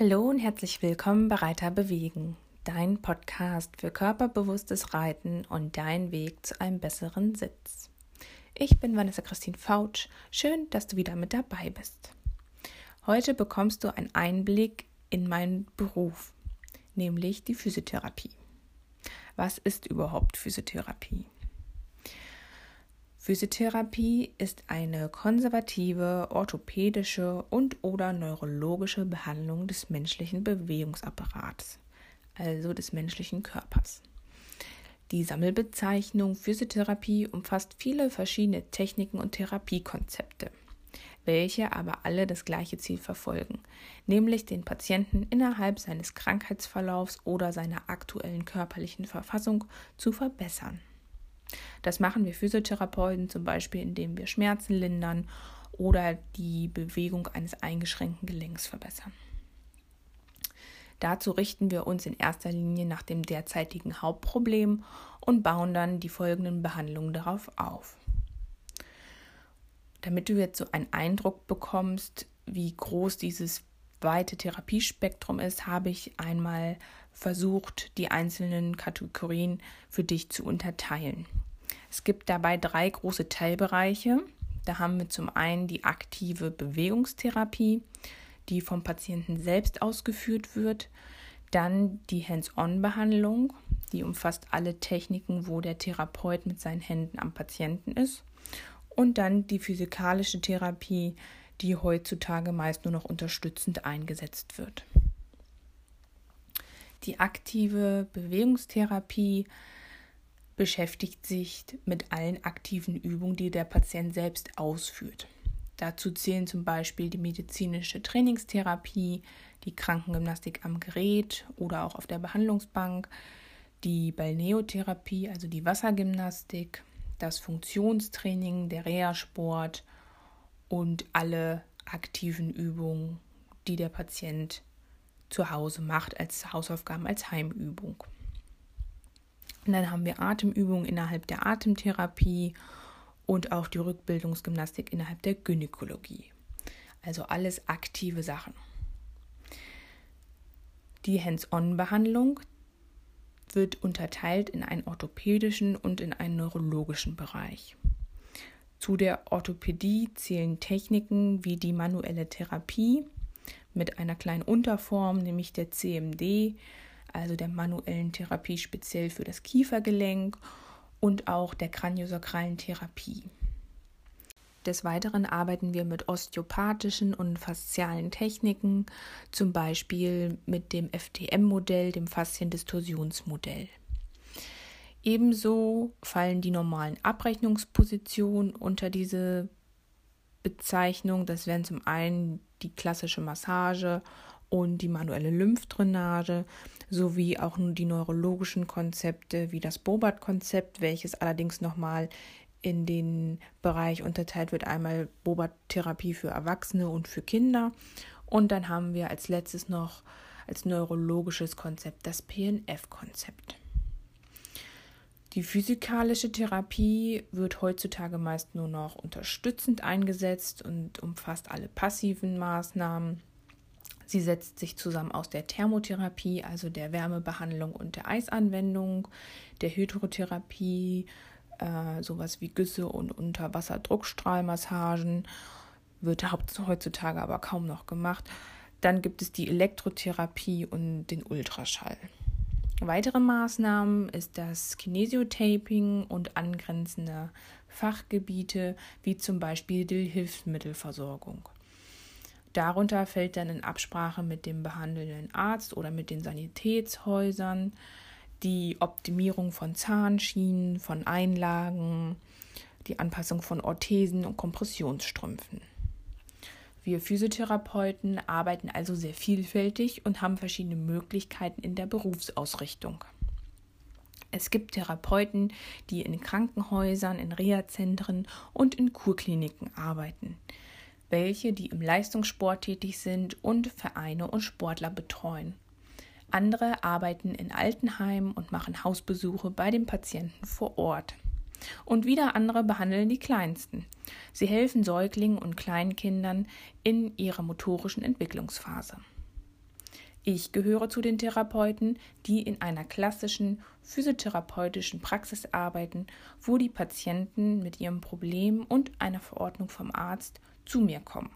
Hallo und herzlich willkommen bei Reiter bewegen, dein Podcast für körperbewusstes Reiten und dein Weg zu einem besseren Sitz. Ich bin Vanessa Christine Fautsch. Schön, dass du wieder mit dabei bist. Heute bekommst du einen Einblick in meinen Beruf, nämlich die Physiotherapie. Was ist überhaupt Physiotherapie? Physiotherapie ist eine konservative, orthopädische und/oder neurologische Behandlung des menschlichen Bewegungsapparats, also des menschlichen Körpers. Die Sammelbezeichnung Physiotherapie umfasst viele verschiedene Techniken und Therapiekonzepte, welche aber alle das gleiche Ziel verfolgen, nämlich den Patienten innerhalb seines Krankheitsverlaufs oder seiner aktuellen körperlichen Verfassung zu verbessern. Das machen wir Physiotherapeuten zum Beispiel, indem wir Schmerzen lindern oder die Bewegung eines eingeschränkten Gelenks verbessern. Dazu richten wir uns in erster Linie nach dem derzeitigen Hauptproblem und bauen dann die folgenden Behandlungen darauf auf. Damit du jetzt so einen Eindruck bekommst, wie groß dieses weite Therapiespektrum ist, habe ich einmal versucht, die einzelnen Kategorien für dich zu unterteilen. Es gibt dabei drei große Teilbereiche. Da haben wir zum einen die aktive Bewegungstherapie, die vom Patienten selbst ausgeführt wird. Dann die Hands-on-Behandlung, die umfasst alle Techniken, wo der Therapeut mit seinen Händen am Patienten ist. Und dann die physikalische Therapie, die heutzutage meist nur noch unterstützend eingesetzt wird. Die aktive Bewegungstherapie beschäftigt sich mit allen aktiven Übungen, die der Patient selbst ausführt. Dazu zählen zum Beispiel die medizinische Trainingstherapie, die Krankengymnastik am Gerät oder auch auf der Behandlungsbank, die Balneotherapie, also die Wassergymnastik, das Funktionstraining, der Reha-Sport und alle aktiven Übungen, die der Patient zu Hause macht als Hausaufgaben, als Heimübung. Und dann haben wir Atemübungen innerhalb der Atemtherapie und auch die Rückbildungsgymnastik innerhalb der Gynäkologie. Also alles aktive Sachen. Die Hands-on-Behandlung wird unterteilt in einen orthopädischen und in einen neurologischen Bereich. Zu der Orthopädie zählen Techniken wie die manuelle Therapie mit einer kleinen Unterform, nämlich der CMD, also der manuellen Therapie speziell für das Kiefergelenk und auch der kraniosakralen Therapie. Des Weiteren arbeiten wir mit osteopathischen und faszialen Techniken, zum Beispiel mit dem FTM-Modell, dem Fasziendistorsionsmodell. Ebenso fallen die normalen Abrechnungspositionen unter diese Bezeichnung. Das wären zum einen die klassische Massage und die manuelle Lymphdrainage sowie auch die neurologischen Konzepte wie das Bobat-Konzept, welches allerdings nochmal in den Bereich unterteilt wird. Einmal Bobat-Therapie für Erwachsene und für Kinder. Und dann haben wir als letztes noch als neurologisches Konzept das PNF-Konzept. Die physikalische Therapie wird heutzutage meist nur noch unterstützend eingesetzt und umfasst alle passiven Maßnahmen. Sie setzt sich zusammen aus der Thermotherapie, also der Wärmebehandlung und der Eisanwendung, der Hydrotherapie, äh, sowas wie Güsse und Unterwasserdruckstrahlmassagen, wird heutzutage aber kaum noch gemacht. Dann gibt es die Elektrotherapie und den Ultraschall. Weitere Maßnahmen ist das Kinesiotaping und angrenzende Fachgebiete, wie zum Beispiel die Hilfsmittelversorgung. Darunter fällt dann in Absprache mit dem behandelnden Arzt oder mit den Sanitätshäusern die Optimierung von Zahnschienen, von Einlagen, die Anpassung von Orthesen und Kompressionsstrümpfen. Wir Physiotherapeuten arbeiten also sehr vielfältig und haben verschiedene Möglichkeiten in der Berufsausrichtung. Es gibt Therapeuten, die in Krankenhäusern, in Reha-Zentren und in Kurkliniken arbeiten, welche, die im Leistungssport tätig sind und Vereine und Sportler betreuen. Andere arbeiten in Altenheimen und machen Hausbesuche bei den Patienten vor Ort. Und wieder andere behandeln die Kleinsten. Sie helfen Säuglingen und Kleinkindern in ihrer motorischen Entwicklungsphase. Ich gehöre zu den Therapeuten, die in einer klassischen physiotherapeutischen Praxis arbeiten, wo die Patienten mit ihrem Problem und einer Verordnung vom Arzt zu mir kommen.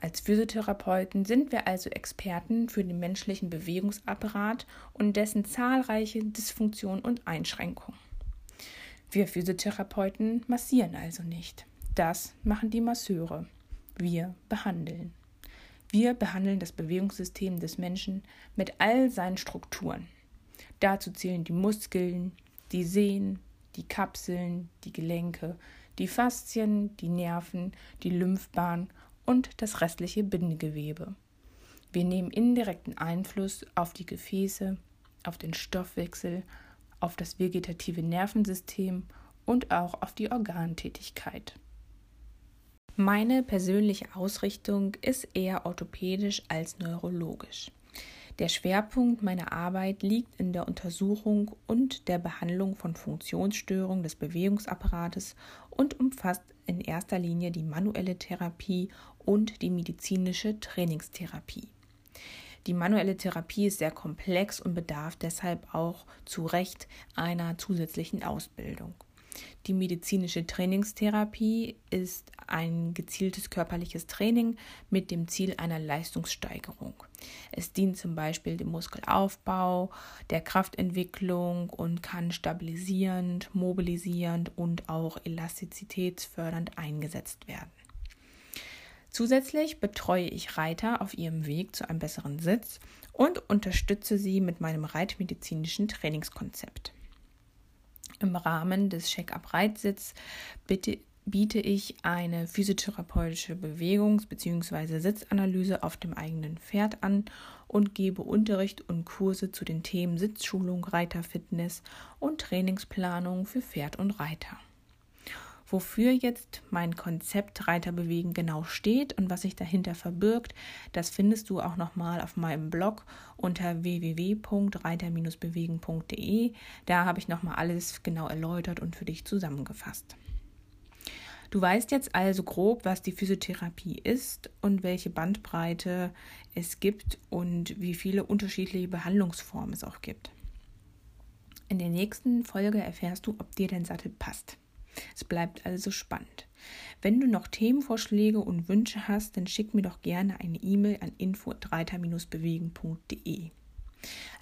Als Physiotherapeuten sind wir also Experten für den menschlichen Bewegungsapparat und dessen zahlreiche Dysfunktionen und Einschränkungen. Wir Physiotherapeuten massieren also nicht. Das machen die Masseure. Wir behandeln. Wir behandeln das Bewegungssystem des Menschen mit all seinen Strukturen. Dazu zählen die Muskeln, die Sehnen, die Kapseln, die Gelenke, die Faszien, die Nerven, die Lymphbahn und das restliche Bindegewebe. Wir nehmen indirekten Einfluss auf die Gefäße, auf den Stoffwechsel, auf das vegetative Nervensystem und auch auf die Organtätigkeit. Meine persönliche Ausrichtung ist eher orthopädisch als neurologisch. Der Schwerpunkt meiner Arbeit liegt in der Untersuchung und der Behandlung von Funktionsstörungen des Bewegungsapparates und umfasst in erster Linie die manuelle Therapie und die medizinische Trainingstherapie. Die manuelle Therapie ist sehr komplex und bedarf deshalb auch zu Recht einer zusätzlichen Ausbildung. Die medizinische Trainingstherapie ist ein gezieltes körperliches Training mit dem Ziel einer Leistungssteigerung. Es dient zum Beispiel dem Muskelaufbau, der Kraftentwicklung und kann stabilisierend, mobilisierend und auch elastizitätsfördernd eingesetzt werden. Zusätzlich betreue ich Reiter auf ihrem Weg zu einem besseren Sitz und unterstütze sie mit meinem reitmedizinischen Trainingskonzept. Im Rahmen des Check-up-Reitsitz biete ich eine physiotherapeutische Bewegungs- bzw. Sitzanalyse auf dem eigenen Pferd an und gebe Unterricht und Kurse zu den Themen Sitzschulung, Reiterfitness und Trainingsplanung für Pferd und Reiter. Wofür jetzt mein Konzept Reiterbewegen genau steht und was sich dahinter verbirgt, das findest du auch nochmal auf meinem Blog unter www.reiter-bewegen.de. Da habe ich nochmal alles genau erläutert und für dich zusammengefasst. Du weißt jetzt also grob, was die Physiotherapie ist und welche Bandbreite es gibt und wie viele unterschiedliche Behandlungsformen es auch gibt. In der nächsten Folge erfährst du, ob dir dein Sattel passt. Es bleibt also spannend. Wenn du noch Themenvorschläge und Wünsche hast, dann schick mir doch gerne eine E-Mail an info-bewegen.de.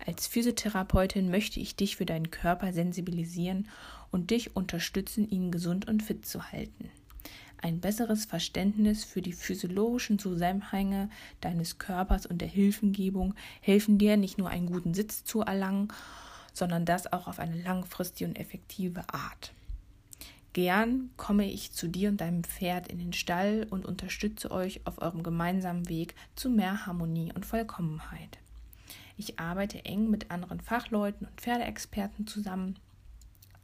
Als Physiotherapeutin möchte ich dich für deinen Körper sensibilisieren und dich unterstützen, ihn gesund und fit zu halten. Ein besseres Verständnis für die physiologischen Zusammenhänge deines Körpers und der Hilfengebung helfen dir nicht nur einen guten Sitz zu erlangen, sondern das auch auf eine langfristige und effektive Art. Gern komme ich zu dir und deinem Pferd in den Stall und unterstütze euch auf eurem gemeinsamen Weg zu mehr Harmonie und Vollkommenheit. Ich arbeite eng mit anderen Fachleuten und Pferdeexperten zusammen.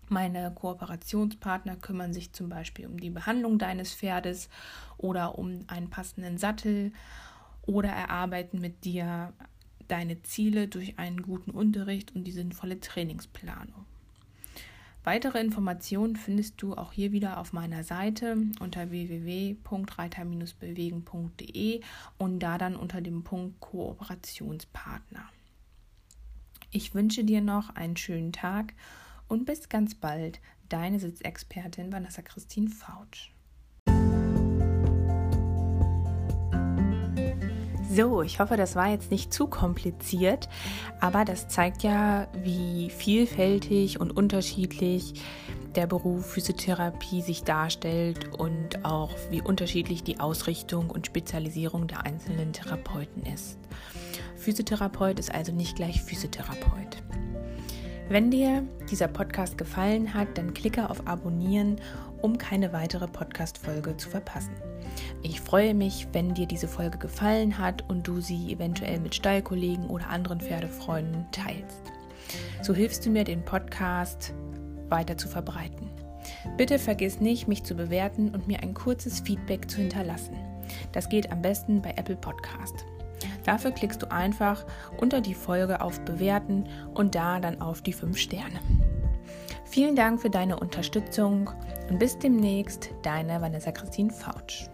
Meine Kooperationspartner kümmern sich zum Beispiel um die Behandlung deines Pferdes oder um einen passenden Sattel oder erarbeiten mit dir deine Ziele durch einen guten Unterricht und die sinnvolle Trainingsplanung. Weitere Informationen findest du auch hier wieder auf meiner Seite unter www.reiter-bewegen.de und da dann unter dem Punkt Kooperationspartner. Ich wünsche dir noch einen schönen Tag und bis ganz bald, deine Sitzexpertin Vanessa Christine Fautsch. So, ich hoffe, das war jetzt nicht zu kompliziert, aber das zeigt ja, wie vielfältig und unterschiedlich der Beruf Physiotherapie sich darstellt und auch wie unterschiedlich die Ausrichtung und Spezialisierung der einzelnen Therapeuten ist. Physiotherapeut ist also nicht gleich Physiotherapeut. Wenn dir dieser Podcast gefallen hat, dann klicke auf Abonnieren, um keine weitere Podcast-Folge zu verpassen. Ich freue mich, wenn dir diese Folge gefallen hat und du sie eventuell mit Stallkollegen oder anderen Pferdefreunden teilst. So hilfst du mir, den Podcast weiter zu verbreiten. Bitte vergiss nicht, mich zu bewerten und mir ein kurzes Feedback zu hinterlassen. Das geht am besten bei Apple Podcast. Dafür klickst du einfach unter die Folge auf Bewerten und da dann auf die 5 Sterne. Vielen Dank für deine Unterstützung und bis demnächst, deine Vanessa Christine Fautsch.